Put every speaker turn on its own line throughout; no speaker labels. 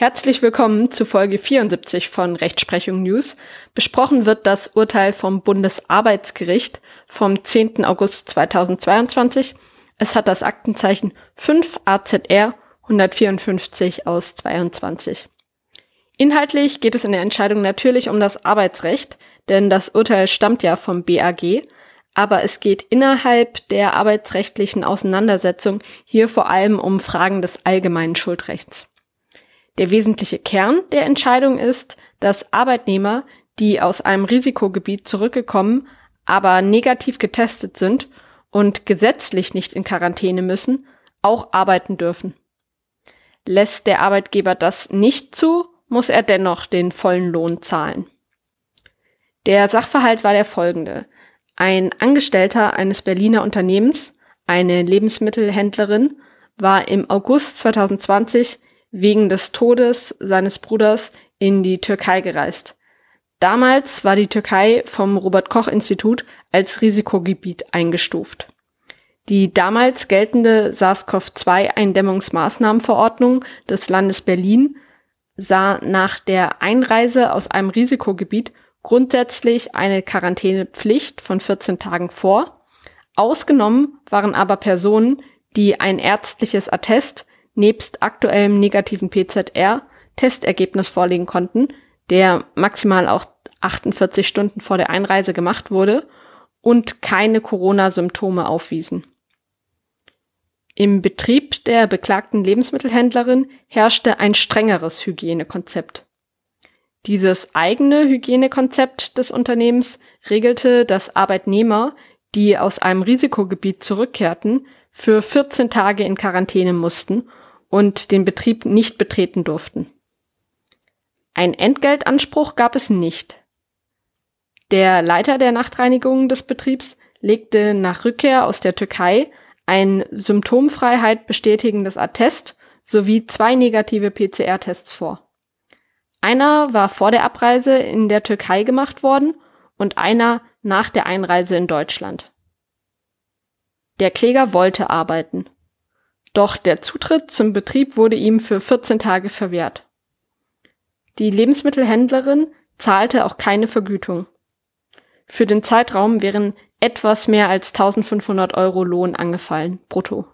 Herzlich willkommen zu Folge 74 von Rechtsprechung News. Besprochen wird das Urteil vom Bundesarbeitsgericht vom 10. August 2022. Es hat das Aktenzeichen 5 AZR 154 aus 22. Inhaltlich geht es in der Entscheidung natürlich um das Arbeitsrecht, denn das Urteil stammt ja vom BAG, aber es geht innerhalb der arbeitsrechtlichen Auseinandersetzung hier vor allem um Fragen des allgemeinen Schuldrechts. Der wesentliche Kern der Entscheidung ist, dass Arbeitnehmer, die aus einem Risikogebiet zurückgekommen, aber negativ getestet sind und gesetzlich nicht in Quarantäne müssen, auch arbeiten dürfen. Lässt der Arbeitgeber das nicht zu, muss er dennoch den vollen Lohn zahlen. Der Sachverhalt war der folgende. Ein Angestellter eines Berliner Unternehmens, eine Lebensmittelhändlerin, war im August 2020 wegen des Todes seines Bruders in die Türkei gereist. Damals war die Türkei vom Robert Koch Institut als Risikogebiet eingestuft. Die damals geltende SARS-CoV-2-Eindämmungsmaßnahmenverordnung des Landes Berlin sah nach der Einreise aus einem Risikogebiet grundsätzlich eine Quarantänepflicht von 14 Tagen vor. Ausgenommen waren aber Personen, die ein ärztliches Attest nebst aktuellem negativen PZR Testergebnis vorlegen konnten, der maximal auch 48 Stunden vor der Einreise gemacht wurde und keine Corona-Symptome aufwiesen. Im Betrieb der beklagten Lebensmittelhändlerin herrschte ein strengeres Hygienekonzept. Dieses eigene Hygienekonzept des Unternehmens regelte, dass Arbeitnehmer, die aus einem Risikogebiet zurückkehrten, für 14 Tage in Quarantäne mussten und den Betrieb nicht betreten durften. Ein Entgeltanspruch gab es nicht. Der Leiter der Nachtreinigung des Betriebs legte nach Rückkehr aus der Türkei ein Symptomfreiheit bestätigendes Attest sowie zwei negative PCR-Tests vor. Einer war vor der Abreise in der Türkei gemacht worden und einer nach der Einreise in Deutschland. Der Kläger wollte arbeiten. Doch der Zutritt zum Betrieb wurde ihm für 14 Tage verwehrt. Die Lebensmittelhändlerin zahlte auch keine Vergütung. Für den Zeitraum wären etwas mehr als 1500 Euro Lohn angefallen, brutto.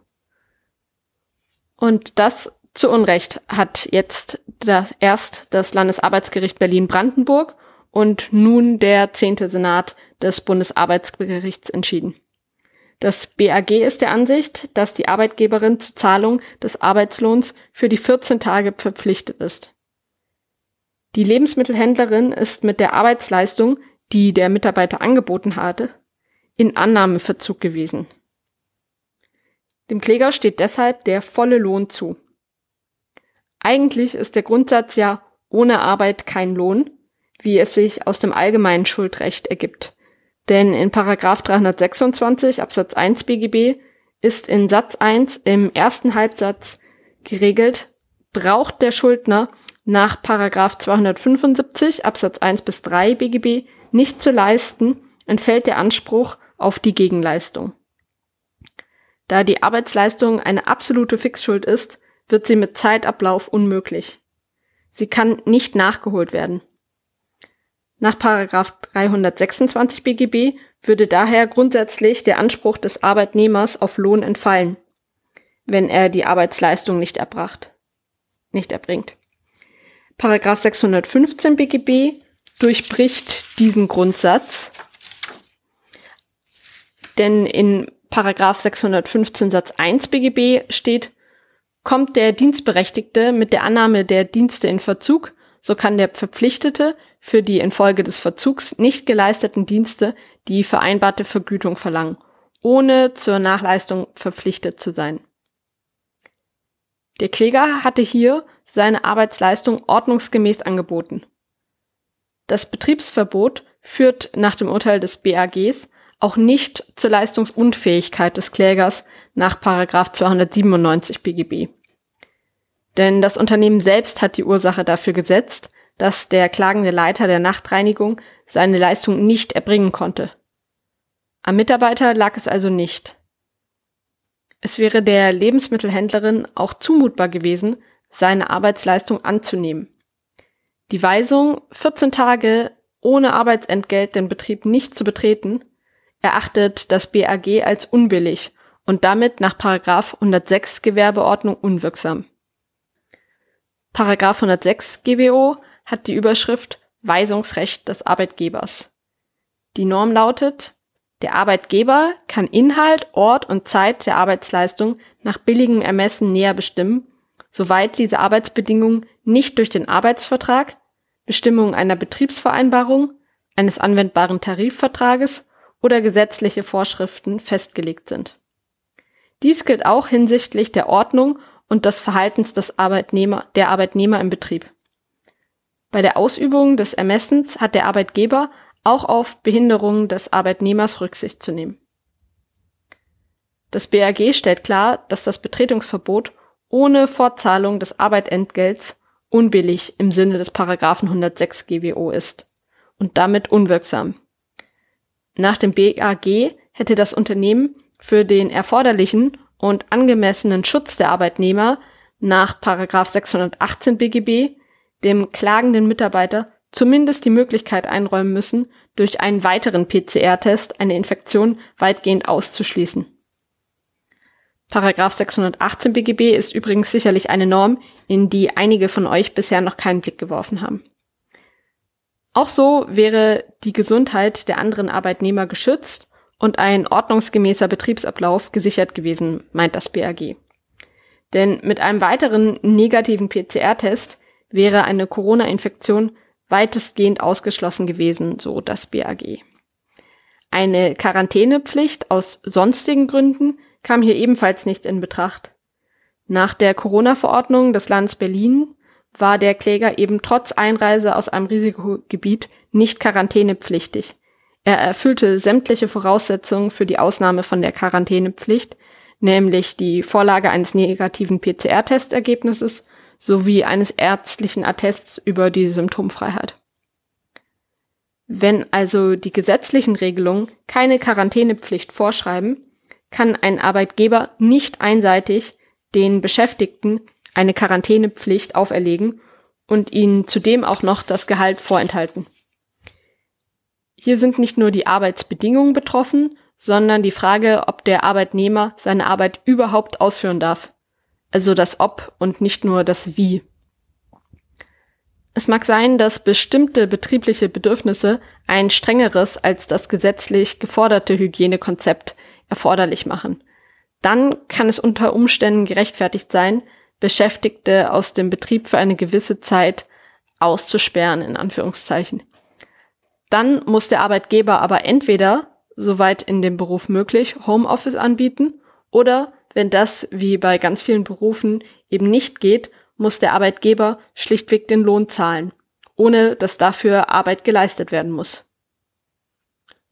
Und das zu Unrecht hat jetzt das, erst das Landesarbeitsgericht Berlin-Brandenburg und nun der zehnte Senat des Bundesarbeitsgerichts entschieden. Das BAG ist der Ansicht, dass die Arbeitgeberin zur Zahlung des Arbeitslohns für die 14 Tage verpflichtet ist. Die Lebensmittelhändlerin ist mit der Arbeitsleistung, die der Mitarbeiter angeboten hatte, in Annahmeverzug gewesen. Dem Kläger steht deshalb der volle Lohn zu. Eigentlich ist der Grundsatz ja ohne Arbeit kein Lohn, wie es sich aus dem allgemeinen Schuldrecht ergibt. Denn in Paragraph 326 Absatz 1 BGB ist in Satz 1 im ersten Halbsatz geregelt, braucht der Schuldner nach Paragraph 275 Absatz 1 bis 3 BGB nicht zu leisten, entfällt der Anspruch auf die Gegenleistung. Da die Arbeitsleistung eine absolute Fixschuld ist, wird sie mit Zeitablauf unmöglich. Sie kann nicht nachgeholt werden. Nach 326 BGB würde daher grundsätzlich der Anspruch des Arbeitnehmers auf Lohn entfallen, wenn er die Arbeitsleistung nicht erbracht, nicht erbringt. Paragraph 615 BGB durchbricht diesen Grundsatz, denn in Paragraph 615 Satz 1 BGB steht, kommt der Dienstberechtigte mit der Annahme der Dienste in Verzug, so kann der Verpflichtete für die infolge des Verzugs nicht geleisteten Dienste die vereinbarte Vergütung verlangen, ohne zur Nachleistung verpflichtet zu sein. Der Kläger hatte hier seine Arbeitsleistung ordnungsgemäß angeboten. Das Betriebsverbot führt nach dem Urteil des BAGs auch nicht zur Leistungsunfähigkeit des Klägers nach 297 BGB. Denn das Unternehmen selbst hat die Ursache dafür gesetzt, dass der klagende Leiter der Nachtreinigung seine Leistung nicht erbringen konnte. Am Mitarbeiter lag es also nicht. Es wäre der Lebensmittelhändlerin auch zumutbar gewesen, seine Arbeitsleistung anzunehmen. Die Weisung, 14 Tage ohne Arbeitsentgelt den Betrieb nicht zu betreten, erachtet das BAG als unbillig und damit nach 106 Gewerbeordnung unwirksam. Paragraph 106 GBO hat die Überschrift Weisungsrecht des Arbeitgebers. Die Norm lautet, der Arbeitgeber kann Inhalt, Ort und Zeit der Arbeitsleistung nach billigem Ermessen näher bestimmen, soweit diese Arbeitsbedingungen nicht durch den Arbeitsvertrag, Bestimmungen einer Betriebsvereinbarung, eines anwendbaren Tarifvertrages oder gesetzliche Vorschriften festgelegt sind. Dies gilt auch hinsichtlich der Ordnung und des Verhaltens des Arbeitnehmer, der Arbeitnehmer im Betrieb. Bei der Ausübung des Ermessens hat der Arbeitgeber auch auf Behinderungen des Arbeitnehmers Rücksicht zu nehmen. Das BAG stellt klar, dass das Betretungsverbot ohne Fortzahlung des Arbeitentgelts unbillig im Sinne des Paragraphen 106 GWO ist und damit unwirksam. Nach dem BAG hätte das Unternehmen für den erforderlichen und angemessenen Schutz der Arbeitnehmer nach Paragraph 618 BGB dem klagenden Mitarbeiter zumindest die Möglichkeit einräumen müssen, durch einen weiteren PCR-Test eine Infektion weitgehend auszuschließen. Paragraph 618 BGB ist übrigens sicherlich eine Norm, in die einige von euch bisher noch keinen Blick geworfen haben. Auch so wäre die Gesundheit der anderen Arbeitnehmer geschützt und ein ordnungsgemäßer Betriebsablauf gesichert gewesen, meint das BAG. Denn mit einem weiteren negativen PCR-Test wäre eine Corona-Infektion weitestgehend ausgeschlossen gewesen, so das BAG. Eine Quarantänepflicht aus sonstigen Gründen kam hier ebenfalls nicht in Betracht. Nach der Corona-Verordnung des Landes Berlin war der Kläger eben trotz Einreise aus einem Risikogebiet nicht quarantänepflichtig. Er erfüllte sämtliche Voraussetzungen für die Ausnahme von der Quarantänepflicht, nämlich die Vorlage eines negativen PCR-Testergebnisses sowie eines ärztlichen Attests über die Symptomfreiheit. Wenn also die gesetzlichen Regelungen keine Quarantänepflicht vorschreiben, kann ein Arbeitgeber nicht einseitig den Beschäftigten eine Quarantänepflicht auferlegen und ihnen zudem auch noch das Gehalt vorenthalten. Hier sind nicht nur die Arbeitsbedingungen betroffen, sondern die Frage, ob der Arbeitnehmer seine Arbeit überhaupt ausführen darf also das Ob und nicht nur das Wie. Es mag sein, dass bestimmte betriebliche Bedürfnisse ein strengeres als das gesetzlich geforderte Hygienekonzept erforderlich machen. Dann kann es unter Umständen gerechtfertigt sein, Beschäftigte aus dem Betrieb für eine gewisse Zeit auszusperren, in Anführungszeichen. Dann muss der Arbeitgeber aber entweder, soweit in dem Beruf möglich, Homeoffice anbieten oder wenn das, wie bei ganz vielen Berufen, eben nicht geht, muss der Arbeitgeber schlichtweg den Lohn zahlen, ohne dass dafür Arbeit geleistet werden muss.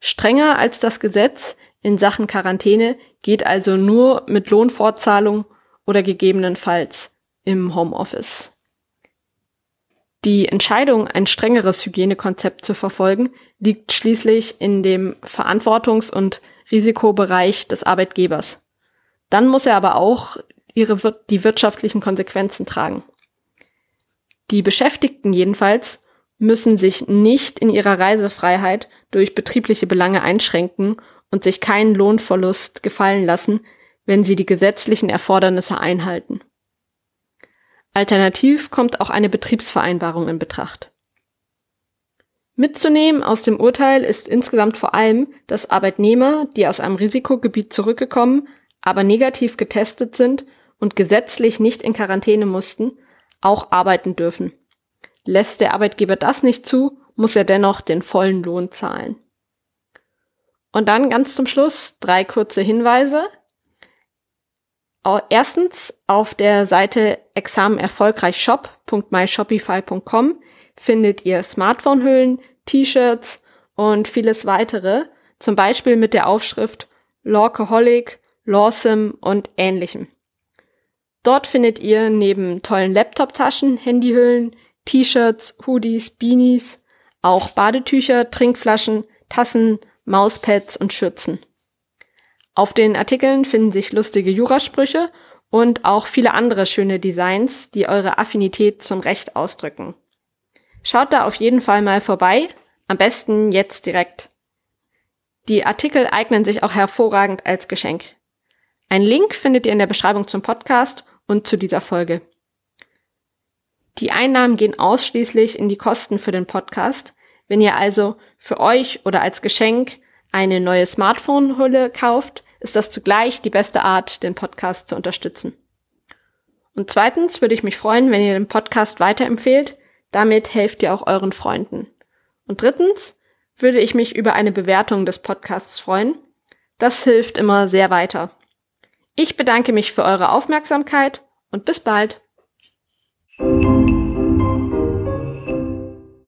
Strenger als das Gesetz in Sachen Quarantäne geht also nur mit Lohnfortzahlung oder gegebenenfalls im Homeoffice. Die Entscheidung, ein strengeres Hygienekonzept zu verfolgen, liegt schließlich in dem Verantwortungs- und Risikobereich des Arbeitgebers. Dann muss er aber auch ihre, die wirtschaftlichen Konsequenzen tragen. Die Beschäftigten jedenfalls müssen sich nicht in ihrer Reisefreiheit durch betriebliche Belange einschränken und sich keinen Lohnverlust gefallen lassen, wenn sie die gesetzlichen Erfordernisse einhalten. Alternativ kommt auch eine Betriebsvereinbarung in Betracht. Mitzunehmen aus dem Urteil ist insgesamt vor allem, dass Arbeitnehmer, die aus einem Risikogebiet zurückgekommen, aber negativ getestet sind und gesetzlich nicht in Quarantäne mussten, auch arbeiten dürfen. Lässt der Arbeitgeber das nicht zu, muss er dennoch den vollen Lohn zahlen. Und dann ganz zum Schluss drei kurze Hinweise. Erstens, auf der Seite examenerfolgreichshop.myshopify.com findet ihr Smartphone-Hüllen, T-Shirts und vieles weitere, zum Beispiel mit der Aufschrift Lawcoholic Lawsome und ähnlichem. Dort findet ihr neben tollen Laptop-Taschen, Handyhüllen, T-Shirts, Hoodies, Beanies, auch Badetücher, Trinkflaschen, Tassen, Mauspads und Schürzen. Auf den Artikeln finden sich lustige Jurasprüche und auch viele andere schöne Designs, die eure Affinität zum Recht ausdrücken. Schaut da auf jeden Fall mal vorbei, am besten jetzt direkt. Die Artikel eignen sich auch hervorragend als Geschenk. Ein Link findet ihr in der Beschreibung zum Podcast und zu dieser Folge. Die Einnahmen gehen ausschließlich in die Kosten für den Podcast. Wenn ihr also für euch oder als Geschenk eine neue Smartphone-Hülle kauft, ist das zugleich die beste Art, den Podcast zu unterstützen. Und zweitens würde ich mich freuen, wenn ihr den Podcast weiterempfehlt. Damit helft ihr auch euren Freunden. Und drittens würde ich mich über eine Bewertung des Podcasts freuen. Das hilft immer sehr weiter. Ich bedanke mich für eure Aufmerksamkeit und bis bald.